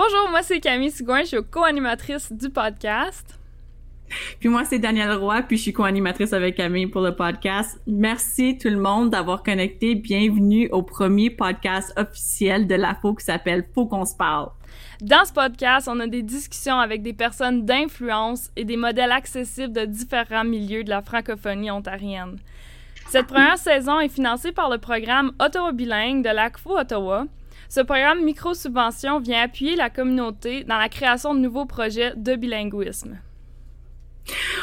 Bonjour, moi c'est Camille Sigouin, je suis co-animatrice du podcast. Puis moi, c'est Danielle Roy, puis je suis co-animatrice avec Camille pour le podcast. Merci tout le monde d'avoir connecté. Bienvenue au premier podcast officiel de la FO qui s'appelle Faut qu'on se parle. Dans ce podcast, on a des discussions avec des personnes d'influence et des modèles accessibles de différents milieux de la francophonie ontarienne. Cette première saison est financée par le programme Ottawa Bilingue de l'ACFO Ottawa. Ce programme micro-subvention vient appuyer la communauté dans la création de nouveaux projets de bilinguisme.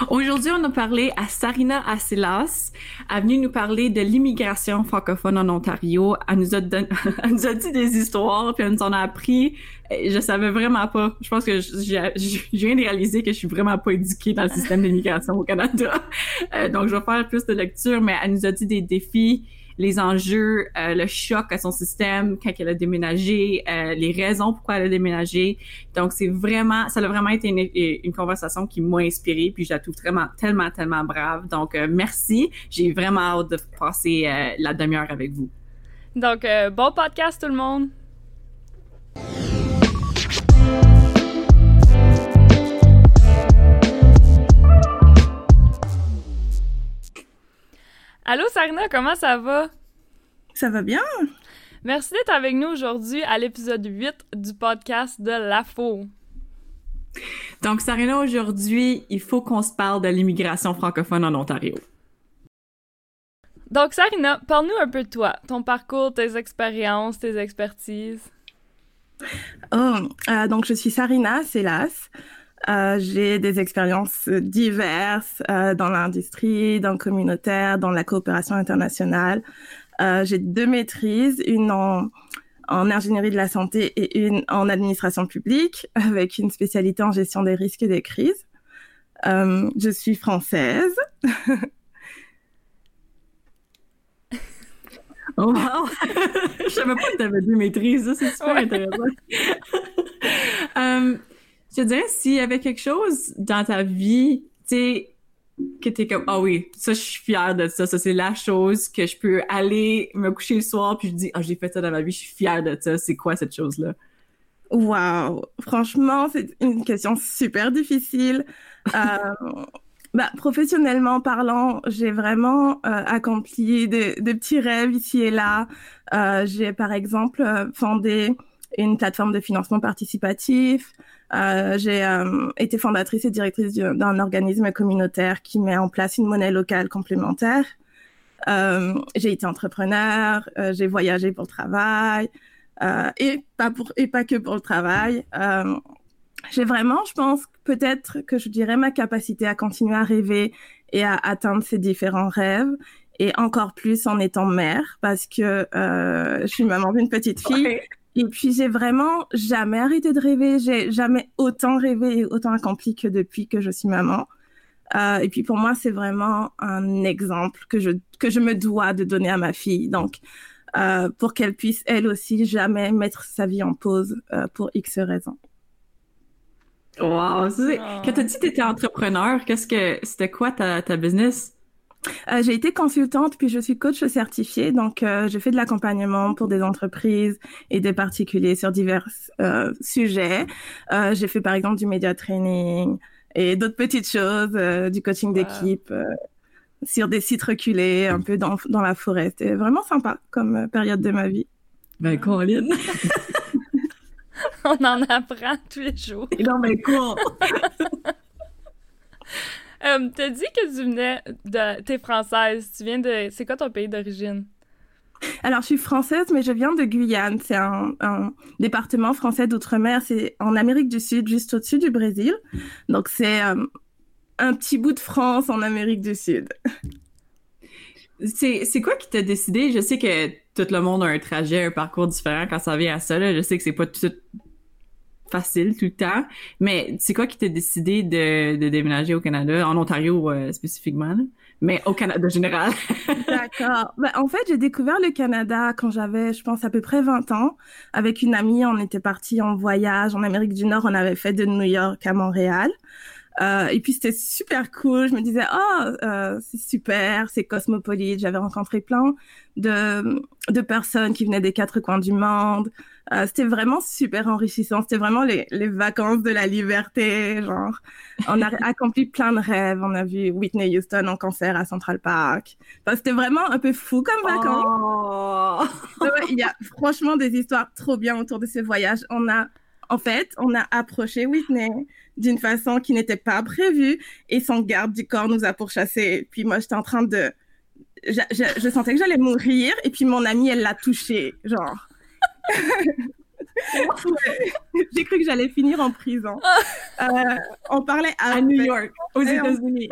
Aujourd'hui, on a parlé à Sarina Asilas. Elle est venue nous parler de l'immigration francophone en Ontario. Elle nous, a dit des histoires, puis elle nous en a appris. Je savais vraiment pas. Je pense que je, viens de réaliser que je suis vraiment pas éduquée dans le système d'immigration au Canada. Euh, donc, je vais faire plus de lecture, mais elle nous a dit des défis les enjeux, euh, le choc à son système quand elle a déménagé, euh, les raisons pourquoi elle a déménagé. Donc c'est vraiment, ça a vraiment été une, conversation qui m'a inspirée, puis je la trouve vraiment tellement tellement brave. Donc euh, merci, j'ai vraiment hâte de passer la demi-heure avec vous. Donc bon podcast tout le monde. Allô Sarina, comment ça va? Ça va bien? Merci d'être avec nous aujourd'hui à l'épisode 8 du podcast de l'AFO. Donc Sarina, aujourd'hui, il faut qu'on se parle de l'immigration francophone en Ontario. Donc Sarina, parle-nous un peu de toi, ton parcours, tes expériences, tes expertises. Oh, euh, donc je suis Sarina Sélas. Euh, j'ai des expériences diverses euh, dans l'industrie, dans le communautaire, dans la coopération internationale. Euh, j'ai deux maîtrises, une en, en ingénierie de la santé et une en administration publique, avec une spécialité en gestion des risques et des crises. Je suis française. oh wow! je savais pas que tu avais deux maîtrises, c'est super intéressant. um, je te dirais, s'il y avait quelque chose dans ta vie, tu sais, que t'es comme, ah oui, ça, je suis fière de ça. Ça, c'est la chose que je peux aller me coucher le soir puis je dis, ah, j'ai fait ça dans ma vie, je suis fière de ça. C'est quoi cette chose-là? Wow! Franchement, c'est une question super difficile. euh, bah, professionnellement parlant, j'ai vraiment euh, accompli des, des, petits rêves ici et là. Euh, j'ai, par exemple, euh, fondé une plateforme de financement participatif. Euh, j'ai euh, été fondatrice et directrice d'un organisme communautaire qui met en place une monnaie locale complémentaire. Euh, j'ai été entrepreneur, euh, j'ai voyagé pour le travail euh, et pas pour et pas que pour le travail. j'ai vraiment, je pense, peut-être que je dirais ma capacité à continuer à rêver et à atteindre ces différents rêves et encore plus en étant mère parce que je suis maman d'une petite fille. Et puis j'ai vraiment jamais arrêté de rêver. J'ai jamais autant rêvé et autant accompli que depuis que je suis maman. Euh, et puis pour moi, c'est vraiment un exemple que je que je me dois de donner à ma fille. Donc euh, pour qu'elle puisse elle aussi jamais mettre sa vie en pause euh, pour X raisons. Wow, quand tu as dit que tu étais entrepreneur, qu'est-ce que c'était quoi ta, ta business? Euh, j'ai été consultante, puis je suis coach certifiée. Donc, euh, je fais de l'accompagnement pour des entreprises et des particuliers sur divers euh, sujets. Euh, j'ai fait par exemple du media training et d'autres petites choses, euh, du coaching d'équipe sur des sites reculés, un peu dans, dans la forêt. C'était vraiment sympa comme période de ma vie. Ben, Coraline! On en apprend tous les jours. Non, mais cool! Euh, T'as dit que tu venais de. T'es française. Tu viens de. C'est quoi ton pays d'origine? Alors, je suis française, mais je viens de Guyane. C'est un, un, département français d'outre-mer. C'est en Amérique du Sud, juste au-dessus du Brésil. Donc, c'est euh, un petit bout de France en Amérique du Sud. C'est quoi qui t'a décidé? Je sais que tout le monde a un trajet, un parcours différent quand ça vient à ça. Là. Je sais que c'est pas tout facile tout le temps. Mais c'est quoi qui t'a décidé de, déménager au Canada, en Ontario euh, spécifiquement, mais au Canada général? D'accord. Ben, en fait, j'ai découvert le Canada quand j'avais, je pense, à peu près 20 ans. Avec une amie, on était parti en voyage en Amérique du Nord. On avait fait de New York à Montréal. Euh, et puis c'était super cool. Je me disais, oh, euh, c'est super, c'est cosmopolite. J'avais rencontré plein de, de personnes qui venaient des quatre coins du monde. Euh, c'était vraiment super enrichissant. C'était vraiment les, les vacances de la liberté. Genre, on a accompli plein de rêves. On a vu Whitney Houston en concert à Central Park. Enfin, c'était vraiment un peu fou comme vacances. Oh. Il y a franchement des histoires trop bien autour de ce voyage. On a, en fait, on a approché Whitney d'une façon qui n'était pas prévue et son garde du corps nous a pourchassés. Puis moi, j'étais en train de, je, je, je sentais que j'allais mourir et puis mon amie, elle l'a touché, genre. J'ai cru que j'allais finir en prison. Euh, on parlait à, New York, aux États-Unis.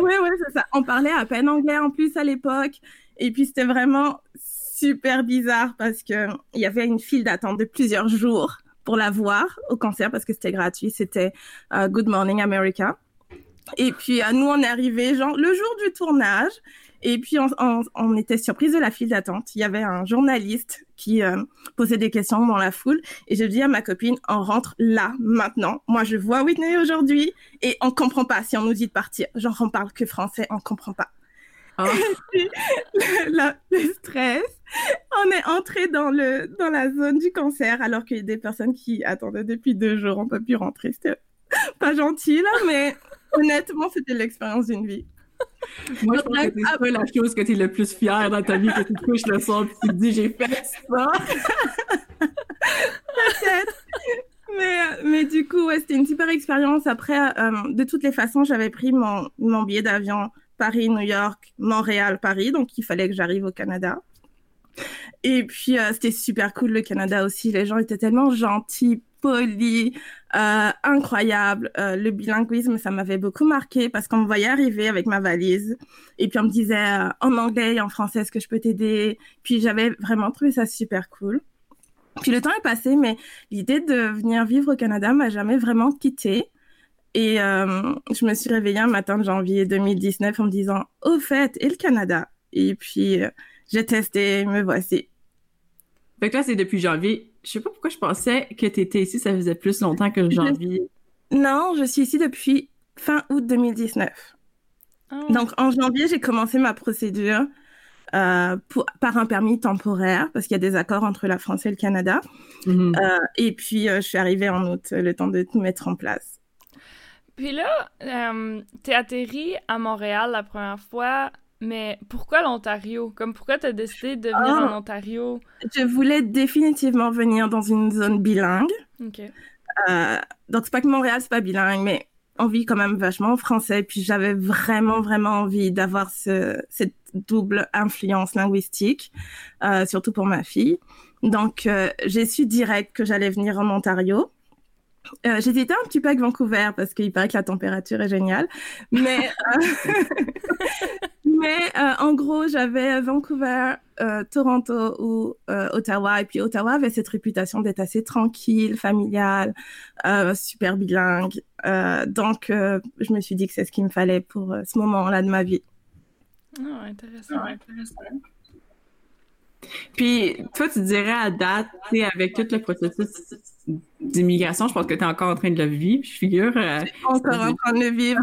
oui, oui, c'est ça. On parlait à peine anglais en plus à l'époque. Et puis c'était vraiment super bizarre parce que il y avait une file d'attente de plusieurs jours pour la voir au concert parce que c'était gratuit. C'était euh, Good Morning America. Et puis euh, nous, on est arrivés genre le jour du tournage. Et puis, on, on, on était surprise de la file d'attente. Il y avait un journaliste qui euh, posait des questions dans la foule. Et je dis à ma copine, on rentre là, maintenant. Moi, je vois Whitney aujourd'hui et on comprend pas si on nous dit de partir. Genre, on parle que français, on comprend pas. Oh. le, le, stress. On est entré dans le dans la zone du concert alors qu'il y a des personnes qui attendaient depuis deux jours. On peut plus rentrer. C'était pas gentil là, mais honnêtement, c'était l'expérience d'une vie. Moi, je pense que c'est pas la chose que tu es le plus fière dans ta vie, que tu te couches le soir et tu te dis j'ai fait ça. Peut-être. Mais, mais du coup, ouais, c'était une super expérience. Après, euh, de toutes les façons, j'avais pris mon, mon billet d'avion Paris, New York, Montréal, Paris. Donc, il fallait que j'arrive au Canada. Et puis, euh, c'était super cool le Canada aussi. Les gens étaient tellement gentils, polis, euh, incroyables. Euh, le bilinguisme, ça m'avait beaucoup marqué parce qu'on me voyait arriver avec ma valise. Et puis, on me disait en anglais et en français, est-ce que je peux t'aider? Puis, j'avais vraiment trouvé ça super cool. Puis, le temps est passé, mais l'idée de venir vivre au Canada m'a jamais vraiment quittée. Et euh, je me suis réveillée un matin de janvier 2019 en me disant, au fait, et le Canada? Et puis, euh, j'ai testé, me voici. Fait que là, c'est depuis janvier. Je sais pas pourquoi je pensais que tu étais ici, ça faisait plus longtemps que janvier. Non, je suis ici depuis fin août 2019. Oh. Donc, en janvier, j'ai commencé ma procédure euh, pour, par un permis temporaire, parce qu'il y a des accords entre la France et le Canada. Mm -hmm. euh, et puis, euh, je suis arrivée en août, le temps de tout mettre en place. Puis là, euh, t'es atterri à Montréal la première fois mais pourquoi l'Ontario? Comme pourquoi tu as décidé de venir oh, en Ontario? Je voulais définitivement venir dans une zone bilingue. Okay. Euh, donc, c'est pas que Montréal, c'est pas bilingue, mais on vit quand même vachement français. Puis j'avais vraiment, vraiment envie d'avoir ce, cette double influence linguistique, euh, surtout pour ma fille. Donc, euh, j'ai su direct que j'allais venir en Ontario. Euh, J'hésitais un petit peu avec Vancouver parce qu'il paraît que la température est géniale. Mais, euh, mais euh, en gros, j'avais Vancouver, euh, Toronto ou euh, Ottawa. Et puis Ottawa avait cette réputation d'être assez tranquille, familiale, super bilingue. donc, je me suis dit que c'est ce qu'il me fallait pour ce moment-là de ma vie. Oh, intéressant, intéressant. Puis, toi, tu dirais à date, avec tout le processus d'immigration, je pense que tu es encore en train de le vivre, je figure. Euh, encore en train de le vivre.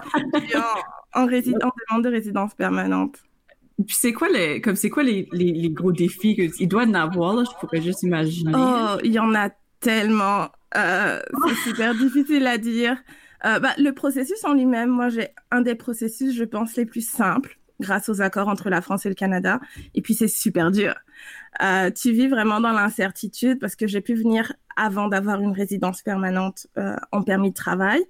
en, en, en demande de résidence permanente. Puis c'est quoi les comme c'est quoi les, les, les, gros défis qu'il doit en avoir là, je pourrais juste imaginer. Oh, il y en a tellement. Euh, c'est super difficile à dire. Euh, bah, le processus en lui-même, moi j'ai un des processus, je pense, les plus simples grâce aux accords entre la France et le Canada. Et puis c'est super dur. Euh, tu vis vraiment dans l'incertitude parce que j'ai pu venir avant d'avoir une résidence permanente euh, en permis de travail.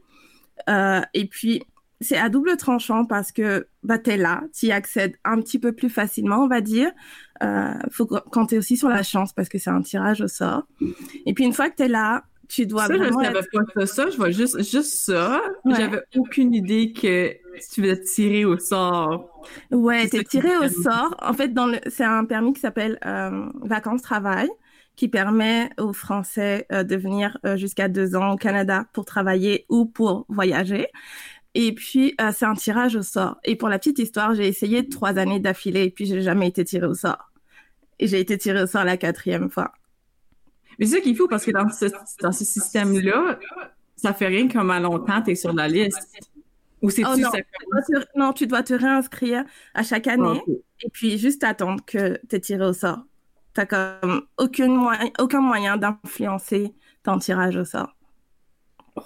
Euh, et puis c'est à double tranchant parce que bah, tu es là, tu y accèdes un petit peu plus facilement, on va dire. Faut compter aussi sur la chance parce que c'est un tirage au sort. Et puis une fois que tu es là, tu dois ça, vraiment. Je savais être... pas ça, je vois juste, juste ça. Ouais. J'avais aucune idée que tu veux tirer au sort. Ouais, t'es tiré au sort. En fait, dans le, c'est un permis qui s'appelle euh, vacances-travail qui permet aux Français euh, de venir euh, jusqu'à deux ans au Canada pour travailler ou pour voyager. Et puis, euh, c'est un tirage au sort. Et pour la petite histoire, j'ai essayé trois années d'affilée et puis j'ai jamais été tiré au sort. Et j'ai été tiré au sort la quatrième fois. Mais c'est ça qu'il faut parce que dans ce, dans ce système-là, ça fait rien comme à longtemps, tu es sur la liste. Ou c'est oh, non, non, tu dois te réinscrire à chaque année et puis juste attendre que tu es tiré au sort. Tu n'as comme aucune moyen, aucun moyen d'influencer ton tirage au sort.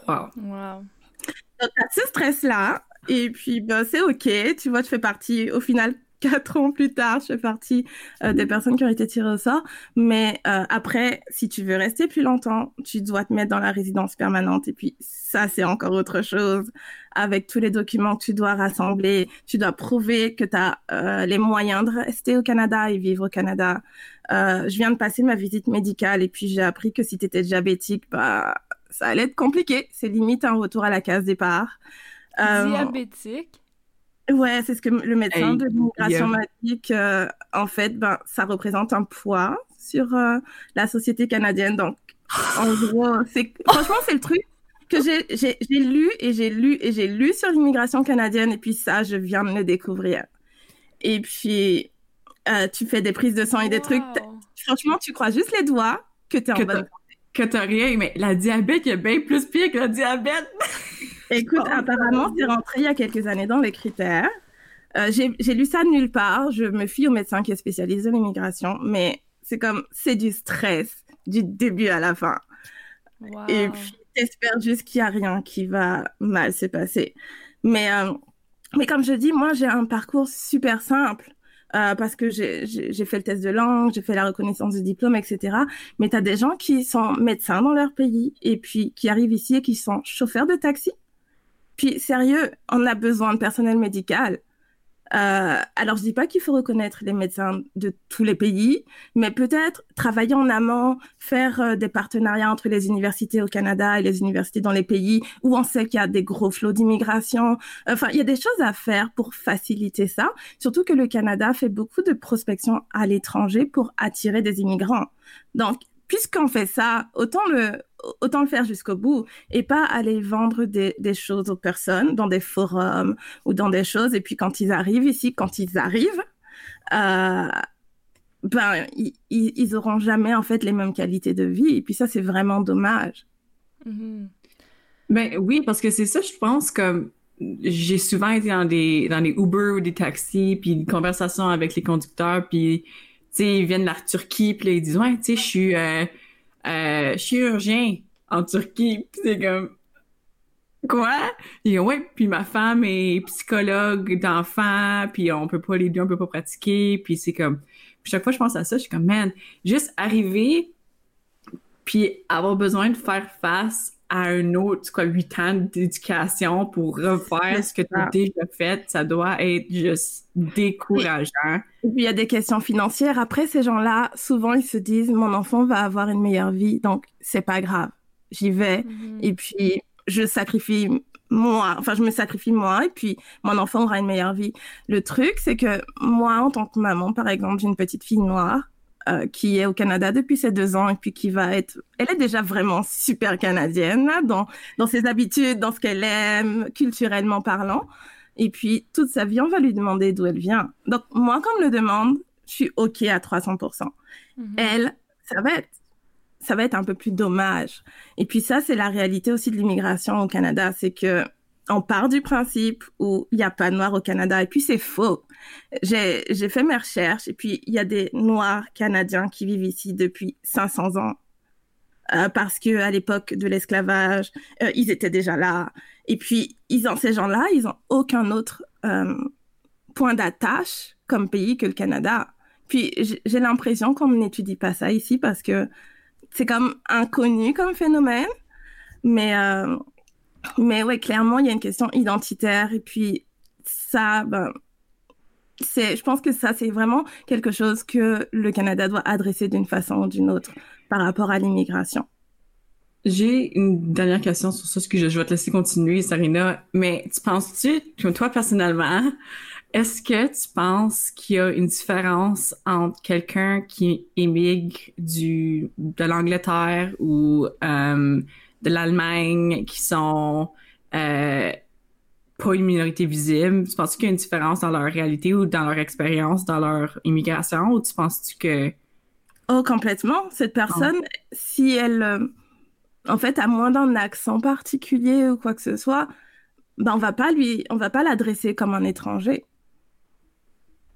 Wow. wow. Donc, tu as ce stress-là, et puis ben, c'est OK. Tu vois, tu fais partie, au final, quatre ans plus tard, je fais partie euh, des personnes qui ont été tirées au sort. Mais euh, après, si tu veux rester plus longtemps, tu dois te mettre dans la résidence permanente. Et puis ça, c'est encore autre chose. Avec tous les documents que tu dois rassembler, tu dois prouver que tu as euh, les moyens de rester au Canada et vivre au Canada. je viens de passer ma visite médicale et puis j'ai appris que si tu étais diabétique, bah, ça allait être compliqué. C'est limite un retour à la case départ. Diabétique? Ouais, c'est ce que le médecin de l'immigration m'a dit que, en fait, ben, ça représente un poids sur euh, la société canadienne. Donc, en gros, c'est, franchement, c'est le truc que j'ai, j'ai, j'ai lu et j'ai lu et j'ai lu sur l'immigration canadienne. Et puis ça, je viens de le découvrir. Et puis, euh, tu fais des prises de sang et des trucs. Franchement, tu crois juste les doigts que tu es en bonne santé. Que t'as rien, mais la diabète, il y a bien plus pire que la diabète. Écoute, oh, apparemment, c'est rentré il y a quelques années dans les critères. Euh, j'ai lu ça nulle part. Je me fie au médecin qui est spécialisé dans l'immigration, mais c'est comme, c'est du stress du début à la fin. Et puis, j'espère juste qu'il n'y a rien qui va mal se passer. Mais, euh, mais comme je dis, moi, j'ai un parcours super simple. Euh, parce que j'ai fait le test de langue, j'ai fait la reconnaissance du diplôme, etc. Mais tu as des gens qui sont médecins dans leur pays et puis qui arrivent ici et qui sont chauffeurs de taxi puis sérieux, on a besoin de personnel médical. Euh, alors, je dis pas qu'il faut reconnaître les médecins de tous les pays, mais peut-être travailler en amont, faire euh, des partenariats entre les universités au Canada et les universités dans les pays où on sait qu'il y a des gros flots d'immigration. Enfin, il y a des choses à faire pour faciliter ça. Surtout que le Canada fait beaucoup de prospection à l'étranger pour attirer des immigrants. Donc, puisqu'on fait ça, autant le, autant le faire jusqu'au bout et pas aller vendre des, des, choses aux personnes dans des forums ou dans des choses. Et puis quand ils arrivent ici, quand ils arrivent, euh, ben, ils, ils auront jamais en fait les mêmes qualités de vie. Et puis ça, c'est vraiment dommage. Mm-hmm. Ben oui, parce que c'est ça, je pense, comme j'ai souvent été dans des, dans des Uber ou des taxis, puis une conversation avec les conducteurs, puis ils viennent de la Turquie, puis ils disent, ouais, tu sais, je suis euh, euh, chirurgien en Turquie. Puis c'est comme, quoi? Et ouais, puis ma femme est psychologue d'enfants, puis on peut pas, les deux, on peut pas pratiquer, puis c'est comme, chaque fois que je pense à ça, je suis comme, man, juste arriver, puis avoir besoin de faire face à un autre, quoi, huit ans d'éducation pour refaire ce que tu as déjà fait, ça doit être juste décourageant. Et puis, il y a des questions financières. Après, ces gens-là, souvent, ils se disent, mon enfant va avoir une meilleure vie, donc c'est pas grave. J'y vais. Mm-hmm. Et puis, je sacrifie moi, enfin, je me sacrifie moi, et puis mon enfant aura une meilleure vie. Le truc, c'est que moi, en tant que maman, par exemple, j'ai une petite fille noire, euh, qui est au Canada depuis ses deux ans et puis qui va être, elle est déjà vraiment super canadienne dans dans ses habitudes, dans ce qu'elle aime, culturellement parlant. Et puis toute sa vie, on va lui demander d'où elle vient. Donc moi, quand on me le demande, je suis ok à 300%. Mhm. Elle, ça va être ça va être un peu plus dommage. Et puis ça, c'est la réalité aussi de l'immigration au Canada, c'est que on part du principe où il n'y a pas de noirs au Canada et puis c'est faux j'ai fait mes recherches et puis il y a des Noirs canadiens qui vivent ici depuis 500 ans euh, parce que à l'époque de l'esclavage, euh, ils étaient déjà là. Et puis ils ont ces gens-là, ils ont aucun autre euh, point d'attache comme pays que le Canada. Puis j'ai l'impression qu'on n'étudie pas ça ici parce que c'est comme inconnu comme phénomène. Mais mais ouais, clairement, il y a une question identitaire et puis ça, ben, c'est, je pense que ça, c'est vraiment quelque chose que le Canada doit adresser d'une façon ou d'une autre par rapport à l'immigration. J'ai une dernière question sur ça, ce que je, vais te laisser continuer, Sarina. Mais tu penses-tu, toi personnellement, est-ce que tu penses qu'il y a une différence entre quelqu'un qui émigre du de l'Angleterre ou euh, de l'Allemagne, qui sont euh, pas une minorité visible? Tu penses qu'il y a une différence dans leur réalité ou dans leur expérience, dans leur immigration, ou tu penses-tu que... Oh, complètement. Cette personne, si elle, euh, en fait, a moins d'un accent particulier ou quoi que ce soit, ben on va pas lui, on va pas l'adresser comme un étranger.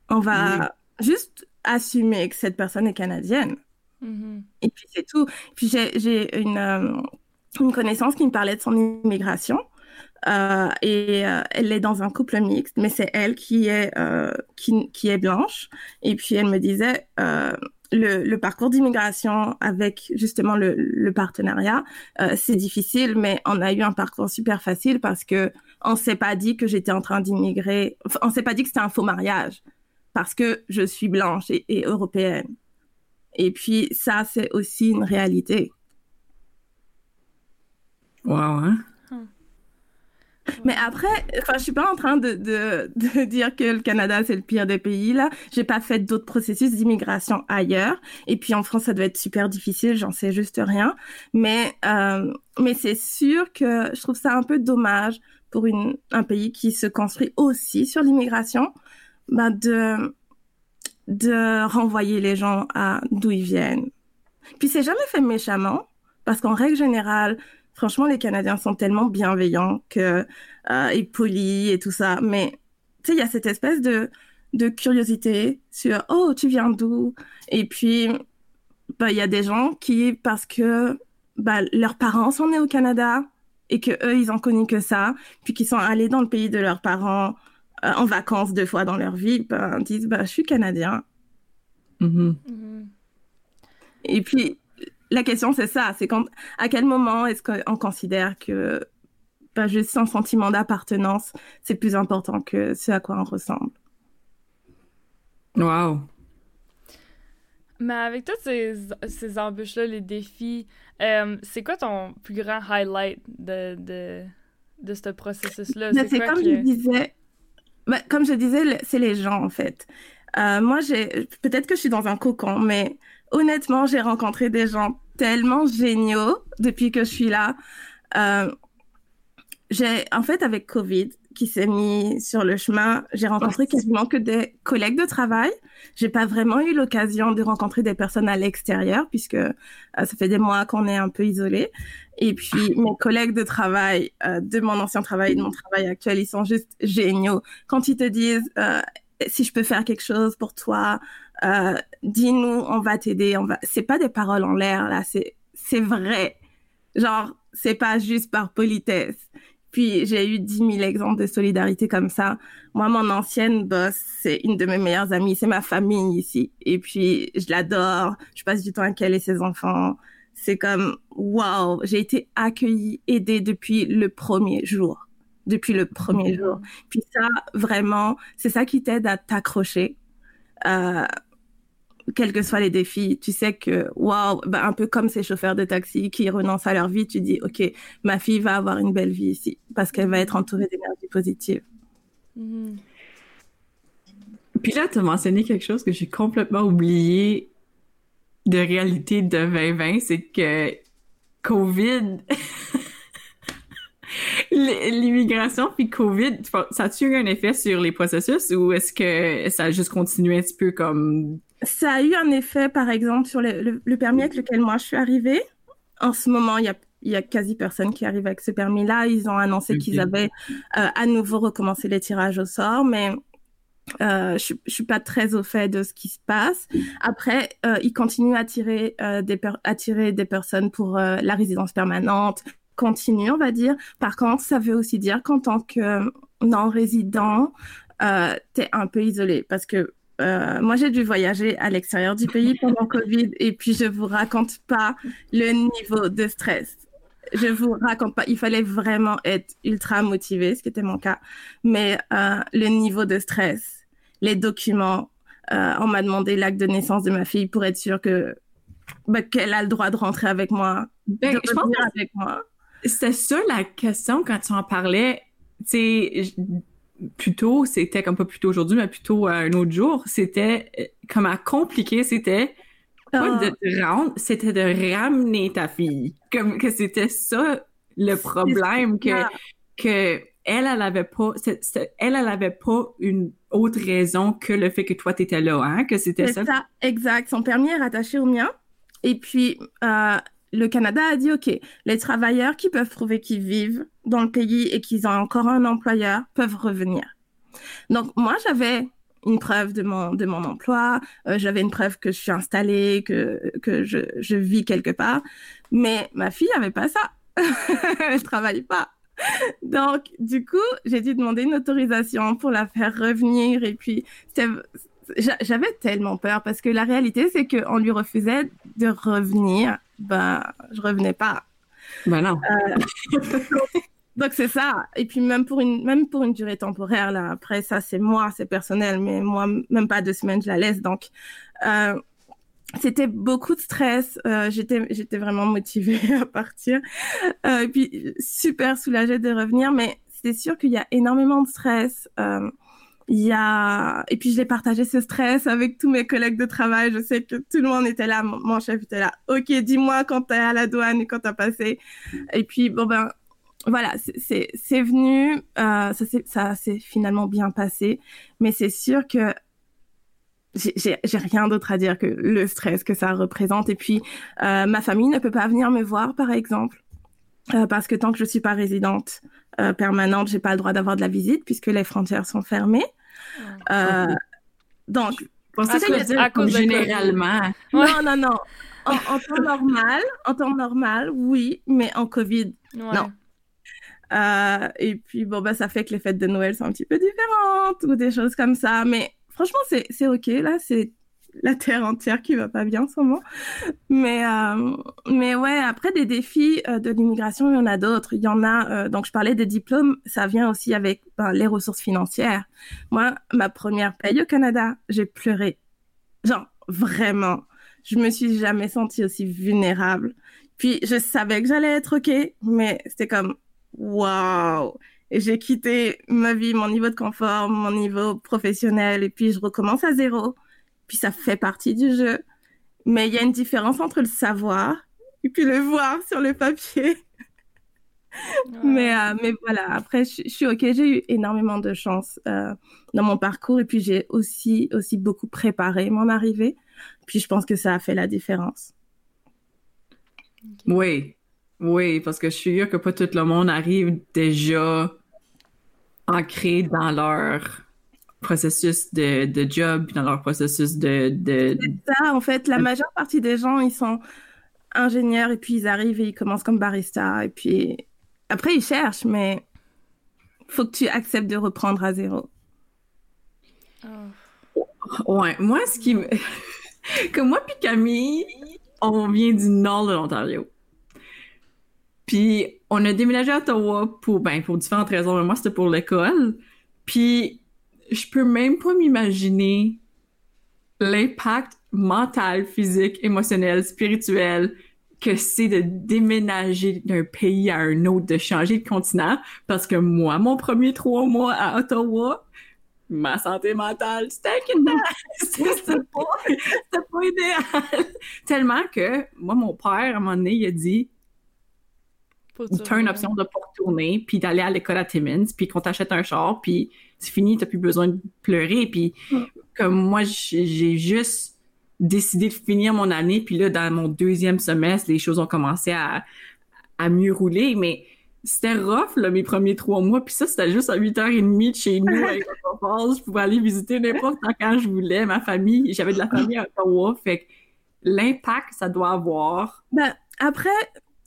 On va juste assumer que cette personne est canadienne. Mhm. Et puis c'est tout. Puis j'ai une, euh, une connaissance qui me parlait de son immigration. Euh, et euh, elle est dans un couple mixte, mais c'est elle qui est, euh, qui, qui, est blanche. Et puis elle me disait, euh, le, le, parcours d'immigration avec justement le, le partenariat, euh, c'est difficile, mais on a eu un parcours super facile parce que on s'est pas dit que j'étais en train d'immigrer, on s'est pas dit que c'était un faux mariage parce que je suis blanche et, et européenne. Et puis ça, c'est aussi une réalité. Wow, hein? Mais après, enfin, je suis pas en train de, de, de dire que le Canada c'est le pire des pays là. J'ai pas fait d'autres processus d'immigration ailleurs. Et puis en France, ça doit être super difficile. J'en sais juste rien. Mais euh, mais c'est sûr que je trouve ça un peu dommage pour une, un pays qui se construit aussi sur l'immigration, bah de de renvoyer les gens à d'où ils viennent. Puis c'est jamais fait méchamment, parce qu'en règle générale, franchement, les Canadiens sont tellement bienveillants que euh, et polis et tout ça. Mais tu sais, il y a cette espèce de de curiosité sur oh tu viens d'où? Et puis bah il y a des gens qui parce que bah, leurs parents sont nés au Canada et que eux ils ont connu que ça puis qu'ils sont allés dans le pays de leurs parents euh, en vacances deux fois dans leur vie bah, disent bah je suis canadien mm -hmm. Mm -hmm. et puis la question, c'est ça. C'est quand, à quel moment est-ce qu'on considère que pas juste un sentiment d'appartenance, c'est plus important que ce à quoi on ressemble? Wow. Mais avec toutes ces, ces embûches-là, les défis, euh, c'est quoi ton plus grand highlight de, de, de ce processus-là? C'est comme que... je disais, bah, comme je disais, c'est les gens, en fait. Euh, moi, j'ai peut-être que je suis dans un cocon, mais honnêtement, j'ai rencontré des gens tellement géniaux depuis que je suis là. Euh, j'ai, en fait, avec Covid, qui s'est mis sur le chemin, j'ai rencontré quasiment que des collègues de travail. J'ai pas vraiment eu l'occasion de rencontrer des personnes à l'extérieur puisque euh, ça fait des mois qu'on est un peu isolés. Et puis mes collègues de travail, euh, de mon ancien travail et de mon travail actuel, ils sont juste géniaux. Quand ils te disent euh, si je peux faire quelque chose pour toi, euh, dis-nous, on va t'aider. On va. C'est pas des paroles en l'air là, c'est c'est vrai. Genre, c'est pas juste par politesse. Puis j'ai eu 10 000 exemples de solidarité comme ça. Moi, mon ancienne boss, c'est une de mes meilleures amies, c'est ma famille ici. Et puis je l'adore. Je passe du temps avec elle et ses enfants. C'est comme waouh, j'ai été accueillie, aidée depuis le premier jour depuis le premier jour. Puis ça, vraiment, c'est ça qui t'aide à t'accrocher, euh, quels que soient les défis. Tu sais que, waouh, ben, un peu comme ces chauffeurs de taxi qui renoncent à leur vie, tu dis, OK, ma fille va avoir une belle vie ici parce qu'elle va être entourée d'énergie positive. Mm-hmm. Puis là, tu as mentionné quelque chose que j'ai complètement oublié de réalité de 2020, c'est que COVID l'immigration puis COVID, ça a-tu eu un effet sur les processus ou est-ce que ça a juste continué un petit peu comme... Ça a eu un effet, par exemple, sur le, le, le permis avec lequel moi je suis arrivée. En ce moment, il y a il y a quasi personne qui arrive avec ce permis-là. Ils ont annoncé okay. qu'ils avaient euh, à nouveau recommencé les tirages au sort, mais euh, je, je suis pas très au fait de ce qui se passe. Après, euh, ils continuent à tirer, des, à tirer des personnes pour la résidence permanente, continue, on va dire. Par contre, ça veut aussi dire qu'en tant que non-résident, euh, tu es un peu isolé parce que euh, moi, j'ai dû voyager à l'extérieur du pays pendant Covid et puis je vous raconte pas le niveau de stress. Je vous raconte pas, il fallait vraiment être ultra motivé, ce qui était mon cas, mais euh, le niveau de stress, les documents, euh, on m'a demandé l'acte de naissance de ma fille pour être sûr que bah, qu'elle a le droit de rentrer avec moi, ben, de je pense avec moi. C'était ça la question quand tu en parlais. Tu sais, plutôt, c'était comme pas plutôt aujourd'hui, mais plutôt un autre jour, c'était comment compliqué c'était pas de te rendre, c'était de ramener ta fille. Comme que c'était ça le problème que que elle, elle avait pas, elle, elle avait pas une autre raison que le fait que toi t'étais là, hein, que c'était ça. ça. Exact. Son permis est rattaché au mien. Et puis, euh, le Canada a dit, OK, les travailleurs qui peuvent prouver qu'ils vivent dans le pays et qu'ils ont encore un employeur peuvent revenir. Donc, moi, j'avais une preuve de mon, de mon emploi, euh, j'avais une preuve que je suis installée, que, que je, je vis quelque part. Mais ma fille n'avait pas ça. Elle travaille pas. Donc, du coup, j'ai dû demander une autorisation pour la faire revenir. Et puis, j'avais tellement peur parce que la réalité, c'est qu'on lui refusait de revenir. Ben, je revenais pas. Ben non. Euh, donc c'est ça. Et puis même pour une même pour une durée temporaire là. Après ça c'est moi, c'est personnel, mais moi même pas deux semaines je la laisse. Donc euh, c'était beaucoup de stress. Euh, j'étais j'étais vraiment motivée à partir. Euh, et puis super soulagée de revenir, mais c'est sûr qu'il y a énormément de stress. Euh, il y a et puis je l'ai partagé ce stress avec tous mes collègues de travail. Je sais que tout le monde était là, mon chef était là. Ok, dis-moi quand t'es à la douane et quand t'as passé. Et puis bon ben voilà, c'est venu, euh, ça s'est finalement bien passé, mais c'est sûr que j'ai rien d'autre à dire que le stress que ça représente. Et puis, euh, ma famille ne peut pas venir me voir, par exemple, euh, parce que tant que je suis pas résidente euh, permanente, j'ai pas le droit d'avoir de la visite puisque les frontières sont fermées. Euh, donc, pensez que à cause généralement. Non, non, non. En, en, temps normal, en temps normal, oui, mais en Covid, non. Euh, et puis, bon, bah, ça fait que les fêtes de Noël sont un petit peu différentes ou des choses comme ça. Mais franchement, c'est OK. Là, c'est la terre entière qui va pas bien en ce moment. Mais, euh, mais ouais, après, des défis euh, de l'immigration, il y en a d'autres. Il y en a, euh, donc je parlais des diplômes, ça vient aussi avec ben, les ressources financières. Moi, ma première paye au Canada, j'ai pleuré. Genre, vraiment. Je me suis jamais sentie aussi vulnérable. Puis, je savais que j'allais être OK, mais c'était comme, waouh j'ai quitté ma vie, mon niveau de confort, mon niveau professionnel, et puis je recommence à zéro. Puis ça fait partie du jeu. Mais il y a une différence entre le savoir et puis le voir sur le papier. mais, euh, mais voilà, après, je, suis OK. J'ai eu énormément de chance euh, dans mon parcours et puis j'ai aussi, aussi beaucoup préparé mon arrivée. Puis je pense que ça a fait la différence. Oui, oui, parce que je suis sûre que pas tout le monde arrive déjà ancré dans leur processus de, de job, dans leur processus de... de... Ça, en fait. La majeure partie des gens, ils sont ingénieurs et puis ils arrivent et ils commencent comme barista. Et puis après, ils cherchent, mais faut que tu acceptes de reprendre à zéro. Oh. Ouais, moi, ce qui me... Comme moi puis Camille, on vient du nord de l'Ontario. Puis on a déménagé à Ottawa pour, ben, pour différentes raisons. Mais moi, c'était pour l'école. Puis je peux même pas m'imaginer l'impact mental, physique, émotionnel, spirituel que c'est de déménager d'un pays à un autre, de changer de continent. Parce que moi, mon premier trois mois à Ottawa, ma santé mentale, c'était c'était pas, pas idéal. Tellement que, moi, mon père, à un moment donné, il a dit, tu as une option de pas retourner, puis d'aller à l'école à Timmins, puis qu'on t'achète un char, puis c'est fini, t'as plus besoin de pleurer. Puis comme moi, j'ai juste décidé de finir mon année, puis là, dans mon deuxième semestre, les choses ont commencé à, à mieux rouler, mais c'était rough, là, mes premiers trois mois, puis ça, c'était juste à 8h30 de chez nous, avec Je pouvais aller visiter n'importe quand je voulais, ma famille, j'avais de la famille à Ottawa, fait que l'impact ça doit avoir... Ben, après,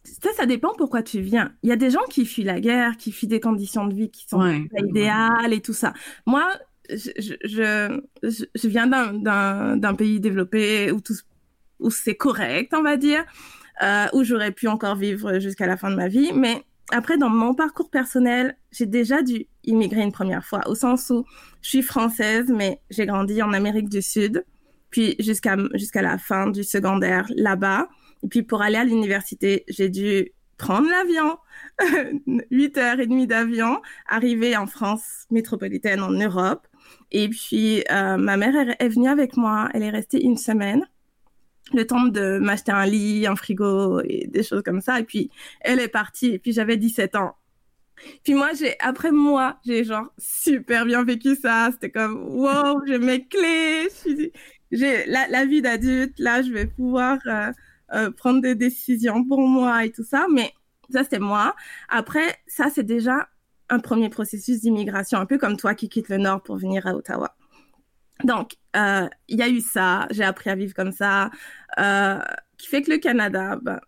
ça, ça dépend pourquoi tu viens. Il y a des gens qui fuient la guerre, qui fuient des conditions de vie qui sont pas idéales et tout ça. Moi, je, je, je, viens d'un pays développé où, tout, où c'est correct, on va dire, euh, où j'aurais pu encore vivre jusqu'à la fin de ma vie. Mais après, dans mon parcours personnel, j'ai déjà dû immigrer une première fois, au sens où je suis française, mais j'ai grandi en Amérique du Sud, puis jusqu'à jusqu'à la fin du secondaire là-bas. Et puis pour aller à l'université, j'ai dû prendre l'avion, 8 heures et demie d'avion, arriver en France métropolitaine, en Europe. Et puis euh, ma mère est, venue avec moi, elle est restée une semaine, le temps de m'acheter un lit, un frigo et des choses comme ça. Et puis elle est partie, et puis j'avais 17 ans. Puis moi, après moi, j'ai genre super bien vécu ça. C'était comme wow, j'ai mes clés, j'ai la, la, vie d'adulte. Là, je vais pouvoir euh, euh, prendre des décisions pour moi et tout ça. Mais ça, c'est moi. Après, ça, c'est déjà un premier processus d'immigration, un peu comme toi qui quittes le Nord pour venir à Ottawa. Donc, euh, il y a eu ça, j'ai appris à vivre comme ça, euh, qui fait que le Canada, ben,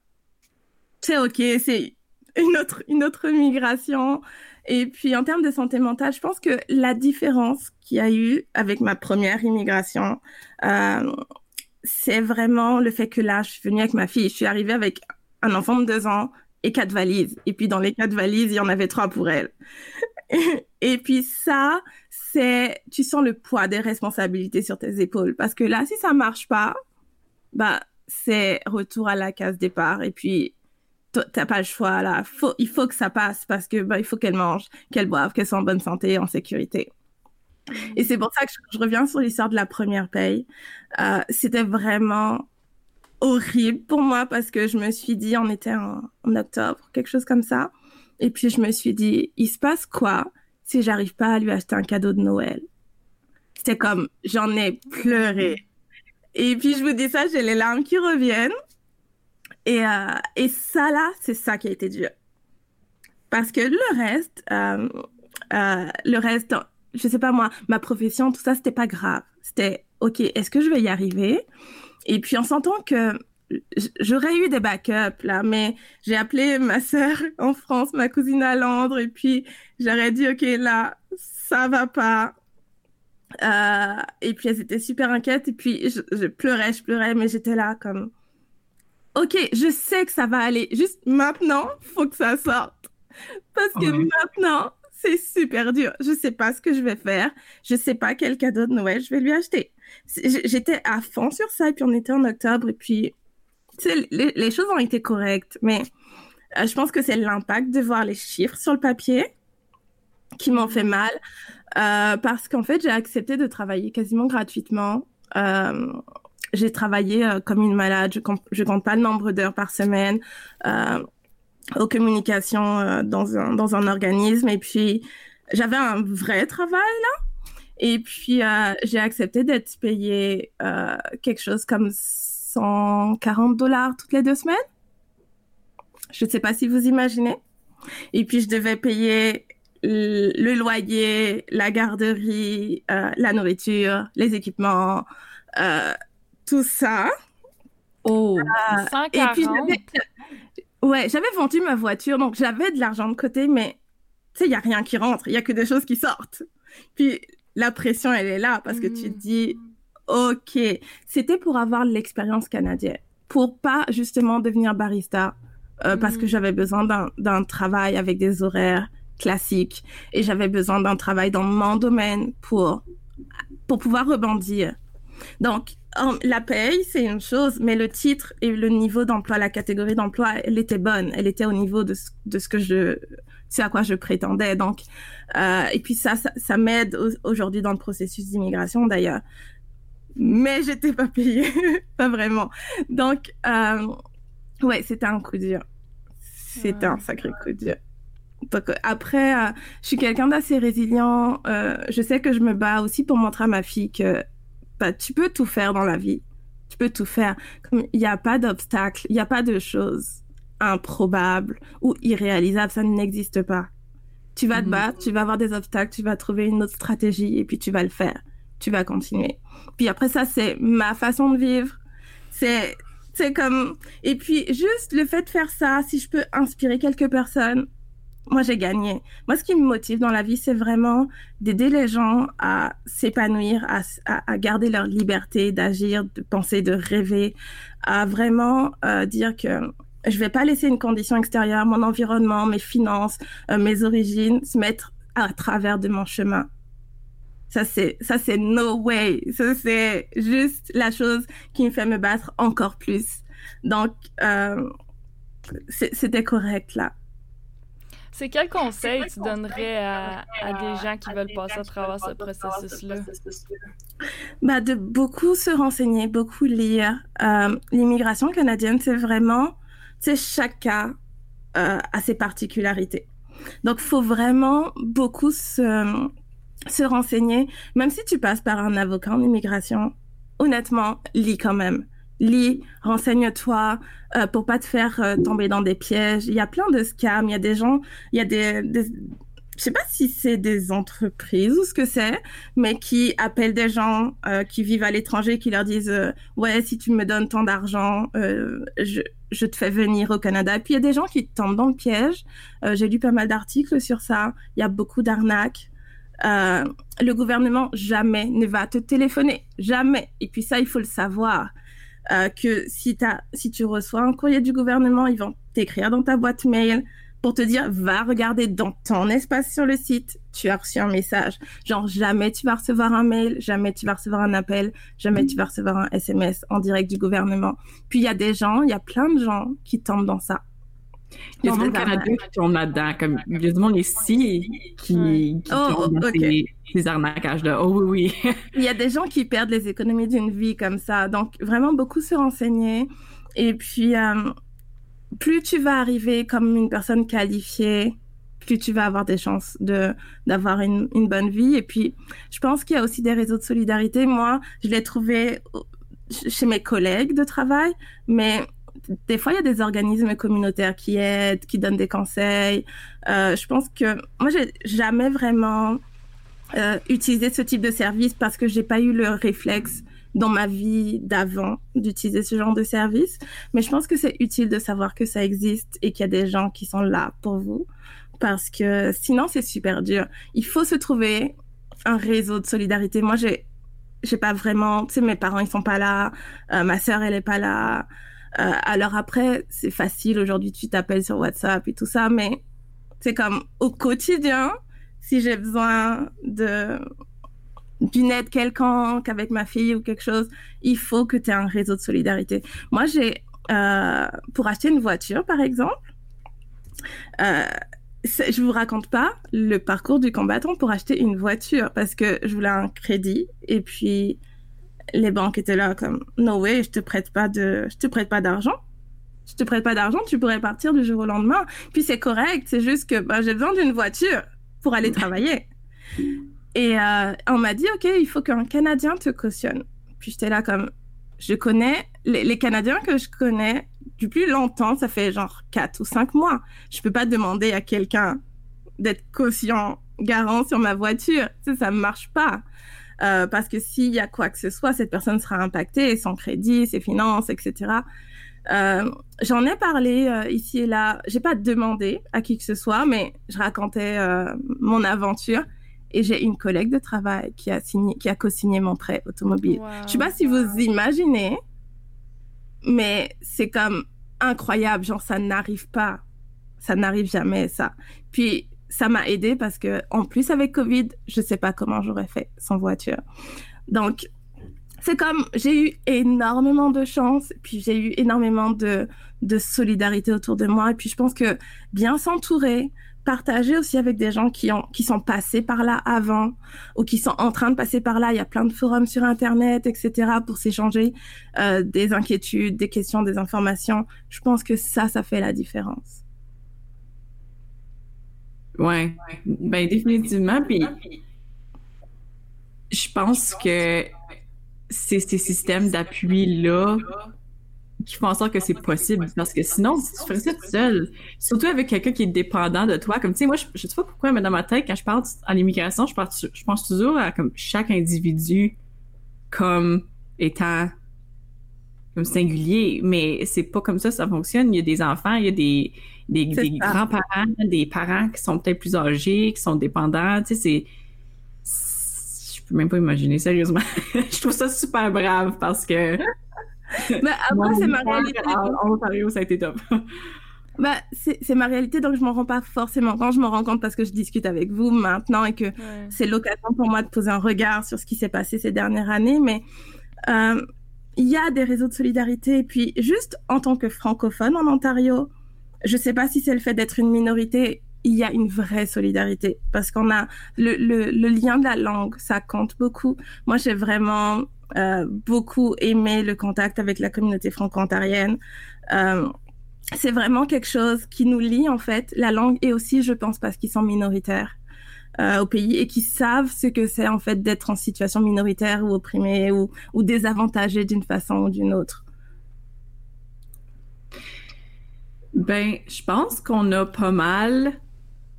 c'est OK, c'est une autre, une autre migration. Et puis, en termes de santé mentale, je pense que la différence qu'il y a eu avec ma première immigration, c'est vraiment le fait que là, je suis venue avec ma fille. Je suis arrivée avec un enfant de deux ans et quatre valises. Et puis, dans les quatre valises, il y en avait trois pour elle. et puis, ça, c'est, tu sens le poids des responsabilités sur tes épaules. Parce que là, si ça marche pas, bah, c'est retour à la case départ. Et puis, t'as pas le choix là. Il faut que ça passe parce que bah, il faut qu'elle mange, qu'elle boive, qu'elle soit en bonne santé, en sécurité. Et c'est pour ça que je, reviens sur l'histoire de la première paye. Euh, c'était vraiment horrible pour moi parce que je me suis dit, on était en, octobre, quelque chose comme ça. Et puis je me suis dit, il se passe quoi si j'arrive pas à lui acheter un cadeau de Noël? C'était comme, j'en ai pleuré. Et puis je vous dis ça, j'ai les larmes qui reviennent. Et, euh, ça, là, c'est ça qui a été dur. Parce que le reste, euh, le reste, je sais pas moi, ma profession, tout ça, c'était pas grave. C'était, OK, est-ce que je vais y arriver? Et puis en sentant que j'aurais eu des backups là, mais j'ai appelé ma sœur en France, ma cousine à Londres, et puis j'aurais dit, OK, là, ça va pas. Euh, et puis elles étaient super inquiètes, et puis je, je pleurais, je pleurais, mais j'étais là comme, OK, je sais que ça va aller. Juste maintenant, faut que ça sorte. Parce que maintenant, c'est super dur. Je sais pas ce que je vais faire. Je sais pas quel cadeau de Noël je vais lui acheter. J'étais à fond sur ça et puis on était en octobre et puis les, choses ont été correctes, mais euh, je pense que c'est l'impact de voir les chiffres sur le papier qui m'ont fait mal euh, parce qu'en fait j'ai accepté de travailler quasiment gratuitement. Euh, j'ai travaillé comme une malade. Je compte, je compte pas le nombre d'heures par semaine aux communications euh, dans un dans un organisme. Et puis j'avais un vrai travail là. Et puis euh, j'ai accepté d'être payée euh, quelque chose comme 140 dollars toutes les deux semaines. Je ne sais pas si vous imaginez. Et puis je devais payer le loyer, la garderie, euh, la nourriture, les équipements, tout ça. Oh, euh, 140. Et puis ouais, j'avais vendu ma voiture, donc j'avais de l'argent de côté, mais tu sais, il n'y a rien qui rentre, il y a que des choses qui sortent. Puis la pression, elle est là parce que tu te dis, OK, c'était pour avoir l'expérience canadienne, pour pas justement devenir barista, euh, parce que mm. j'avais besoin d'un travail avec des horaires classiques et j'avais besoin d'un travail dans mon domaine pour, pour pouvoir rebondir. Donc, la paye, c'est une chose, mais le titre et le niveau d'emploi, la catégorie d'emploi, elle était bonne. Elle était au niveau de ce, de ce que je, c'est à quoi je prétendais. Donc, euh, et puis ça, ça, ça m'aide aujourd'hui dans le processus d'immigration d'ailleurs. Mais j'étais pas payée, pas vraiment. Donc, euh, ouais, c'était un coup dur. C'était un sacré coup dur. Donc, après, euh, je suis quelqu'un d'assez résilient. Je sais que je me bats aussi pour montrer à ma fille que bah, tu peux tout faire dans la vie. Tu peux tout faire. Comme il n'y a pas d'obstacle, il n'y a pas de choses improbables ou irréalisables, ça n'existe pas. Tu vas te mhm. battre, tu vas avoir des obstacles, tu vas trouver une autre stratégie et puis tu vas le faire. Tu vas continuer. Puis après ça, c'est ma façon de vivre. C'est c'est comme et puis juste le fait de faire ça, si je peux inspirer quelques personnes, moi j'ai gagné. Moi, ce qui me motive dans la vie, c'est vraiment d'aider les gens à s'épanouir, à, garder leur liberté d'agir, de penser, de rêver, à vraiment euh, dire que je vais pas laisser une condition extérieure, mon environnement, mes finances, euh, mes origines se mettre à travers de mon chemin. Ça c'est ça c'est no way. Ça c'est juste la chose qui me fait me battre encore plus. Donc euh, c'était correct là. C'est quel conseil tu donnerais à, des gens qui veulent passer à travers ce processus-là? Bah, de beaucoup se renseigner, beaucoup lire. Euh, l'immigration canadienne, c'est vraiment, c'est chaque cas euh, a ses particularités. Donc, faut vraiment beaucoup se, se renseigner. Même si tu passes par un avocat en immigration, honnêtement, lis quand même. Lis, renseigne-toi euh, pour pas te faire euh, tomber dans des pièges. Il y a plein de scams, il y a des gens, il y a des, des je sais pas si c'est des entreprises ou ce que c'est, mais qui appellent des gens euh, qui vivent à l'étranger, qui leur disent euh, ouais si tu me donnes tant d'argent, je, je te fais venir au Canada. Et puis il y a des gens qui tombent dans le piège. J'ai lu pas mal d'articles sur ça. Il y a beaucoup d'arnaques. Le gouvernement jamais ne va te téléphoner, jamais. Et puis ça, il faut le savoir. Euh, que si, as, si tu reçois un courrier du gouvernement, ils vont t'écrire dans ta boîte mail pour te dire va regarder dans ton espace sur le site, tu as reçu un message. Genre jamais tu vas recevoir un mail, jamais tu vas recevoir un appel, jamais tu vas recevoir un SMS en direct du gouvernement. Puis il y a des gens, il y a plein de gens qui tombent dans ça. Il y a du monde canadien qui tombe là-dedans. Comme, il y a du monde ici qui, qui Oh, dans ok. ces, ces arnaquages-là. Oh oui, oui. Il y a des gens qui perdent les économies d'une vie comme ça. Donc, vraiment beaucoup se renseigner. Et puis, euh, plus tu vas arriver comme une personne qualifiée, plus tu vas avoir des chances de d'avoir une, une bonne vie. Et puis, je pense qu'il y a aussi des réseaux de solidarité. Moi, je l'ai trouvé chez mes collègues de travail, mais des fois, il y a des organismes communautaires qui aident, qui donnent des conseils. Euh, je pense que moi, j'ai jamais vraiment euh, utiliser ce type de service parce que j'ai pas eu le réflexe dans ma vie d'avant d'utiliser ce genre de service. Mais je pense que c'est utile de savoir que ça existe et qu'il y a des gens qui sont là pour vous parce que sinon c'est super dur. Il faut se trouver un réseau de solidarité. Moi, j'ai j'ai pas vraiment, tu sais, mes parents ils sont pas là, euh, ma sœur elle est pas là. Euh, alors après, c'est facile aujourd'hui, tu t'appelles sur WhatsApp et tout ça, mais c'est comme au quotidien, si j'ai besoin d'une aide quelconque avec ma fille ou quelque chose, il faut que tu aies un réseau de solidarité. Moi, j'ai euh, pour acheter une voiture, par exemple, euh, je vous raconte pas le parcours du combattant pour acheter une voiture parce que je voulais un crédit et puis les banques étaient là comme no way, je te prête pas de, je te prête pas d'argent. Je te prête pas d'argent, tu pourrais partir du jour au lendemain. Puis c'est correct, c'est juste que bah, j'ai besoin d'une voiture pour aller travailler. Et euh, on m'a dit, OK, il faut qu'un Canadien te cautionne. Puis j'étais là comme, je connais, les, les Canadiens que je connais du plus longtemps, ça fait genre 4 ou 5 mois. Je peux pas demander à quelqu'un d'être caution garant sur ma voiture. Tu sais, ça ne marche pas. Euh, parce que s'il y a quoi que ce soit, cette personne sera impactée, son crédit, ses finances, etc. Euh, J'en ai parlé euh, ici et là. J'ai pas demandé à qui que ce soit, mais je racontais mon aventure. Et j'ai une collègue de travail qui a signé, qui a co-signé mon prêt automobile. Wow. Je sais pas si vous imaginez, mais c'est comme incroyable. Genre, ça n'arrive pas. Ça n'arrive jamais, ça. Puis, ça m'a aidé parce que, en plus, avec Covid, je sais pas comment j'aurais fait sans voiture. Donc, c'est comme, j'ai eu énormément de chance, puis j'ai eu énormément de, de solidarité autour de moi. Et puis, je pense que bien s'entourer, partager aussi avec des gens qui, ont, qui sont passés par là avant ou qui sont en train de passer par là. Il y a plein de forums sur Internet, etc., pour s'échanger euh, des inquiétudes, des questions, des informations. Je pense que ça, ça fait la différence. Ouais, ben définitivement. Puis je pense que c'est ces systèmes d'appui-là qui font en sorte que c'est possible. Parce que sinon, si tu ferais ça tout seul, surtout avec quelqu'un qui est dépendant de toi, comme tu sais, moi, je, je sais pas pourquoi, mais dans ma tête, quand je parle à l'immigration, je, je pense toujours à comme chaque individu comme étant comme singulier, mais c'est pas comme ça ça fonctionne. Il y a des enfants, il y a des, des, grands-parents, des parents qui sont peut-être plus âgés, qui sont dépendants. Tu sais, c'est. Je peux même pas imaginer, sérieusement. je trouve ça super brave parce que. Mais après, c'est ma réalité. En, en Ontario, ça a été top. Bah, c'est c'est ma réalité, donc je m'en rends pas forcément compte. Je m'en rends compte parce que je discute avec vous maintenant et que Ouais. c'est l'occasion pour moi de poser un regard sur ce qui s'est passé ces dernières années. Mais euh, il y a des réseaux de solidarité. Et puis, juste en tant que francophone en Ontario, je sais pas si c'est le fait d'être une minorité, il y a une vraie solidarité parce qu'on a le lien de la langue, ça compte beaucoup. Moi, j'ai vraiment euh, beaucoup aimé le contact avec la communauté franco-ontarienne. Euh, c'est vraiment quelque chose qui nous lie en fait la langue et aussi je pense parce qu'ils sont minoritaires euh, au pays et qui savent ce que c'est en fait d'être en situation minoritaire ou opprimé ou, ou désavantagé d'une façon ou d'une autre. Ben, je pense qu'on a pas mal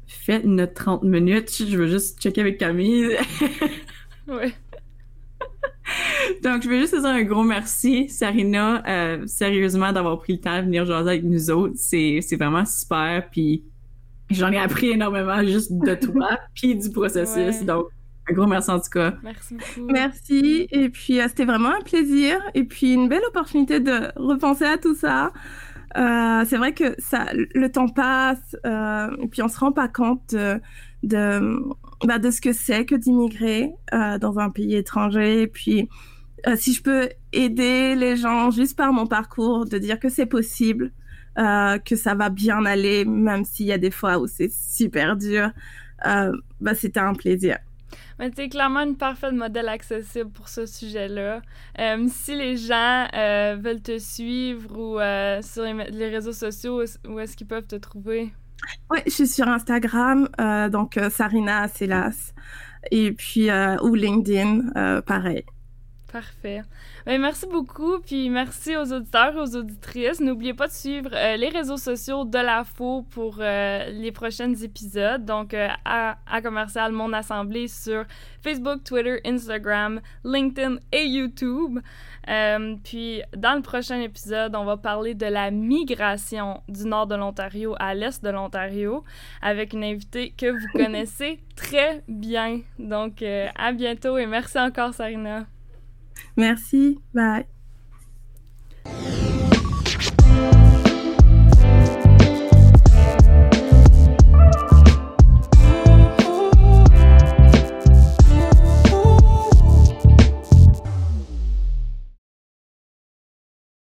fait notre 30 minutes. Je veux juste checker avec Camille. Donc, je veux juste te dire un gros merci, Sarina, euh, sérieusement, d'avoir pris le temps de venir jaser avec nous autres. C'est, c'est vraiment super. Puis, j'en ai appris énormément juste de toi, puis du processus. Donc, un gros merci en tout cas. Merci beaucoup. Merci. Et puis, euh, c'était vraiment un plaisir. Et puis, une belle opportunité de repenser à tout ça. Euh, c'est vrai que ça, le temps passe, euh, et puis on se rend pas compte de, de, bah, de ce que c'est que d'immigrer euh, dans un pays étranger. Et puis, euh, si je peux aider les gens juste par mon parcours, de dire que c'est possible, euh, que ça va bien aller, même s'il y a des fois où c'est super dur, euh, bah, c'était un plaisir. Mais tu es clairement une parfaite modèle accessible pour ce sujet-là. Euh, si les gens veulent te suivre ou sur les, les, réseaux sociaux, où est-ce qu'ils peuvent te trouver? Oui, je suis sur Instagram, donc Sarina Silas, et puis ou LinkedIn, pareil. Parfait. Bien, merci beaucoup, puis merci aux auditeurs et aux auditrices. N'oubliez pas de suivre euh, les réseaux sociaux de la FO pour euh, les prochains épisodes. Donc, euh, à, à, Commercial Mon Assemblée sur Facebook, Twitter, Instagram, LinkedIn et YouTube. puis, dans le prochain épisode, on va parler de la migration du nord de l'Ontario à l'est de l'Ontario avec une invitée que vous connaissez très bien. Donc, à bientôt et merci encore, Sarina. Merci. Bye.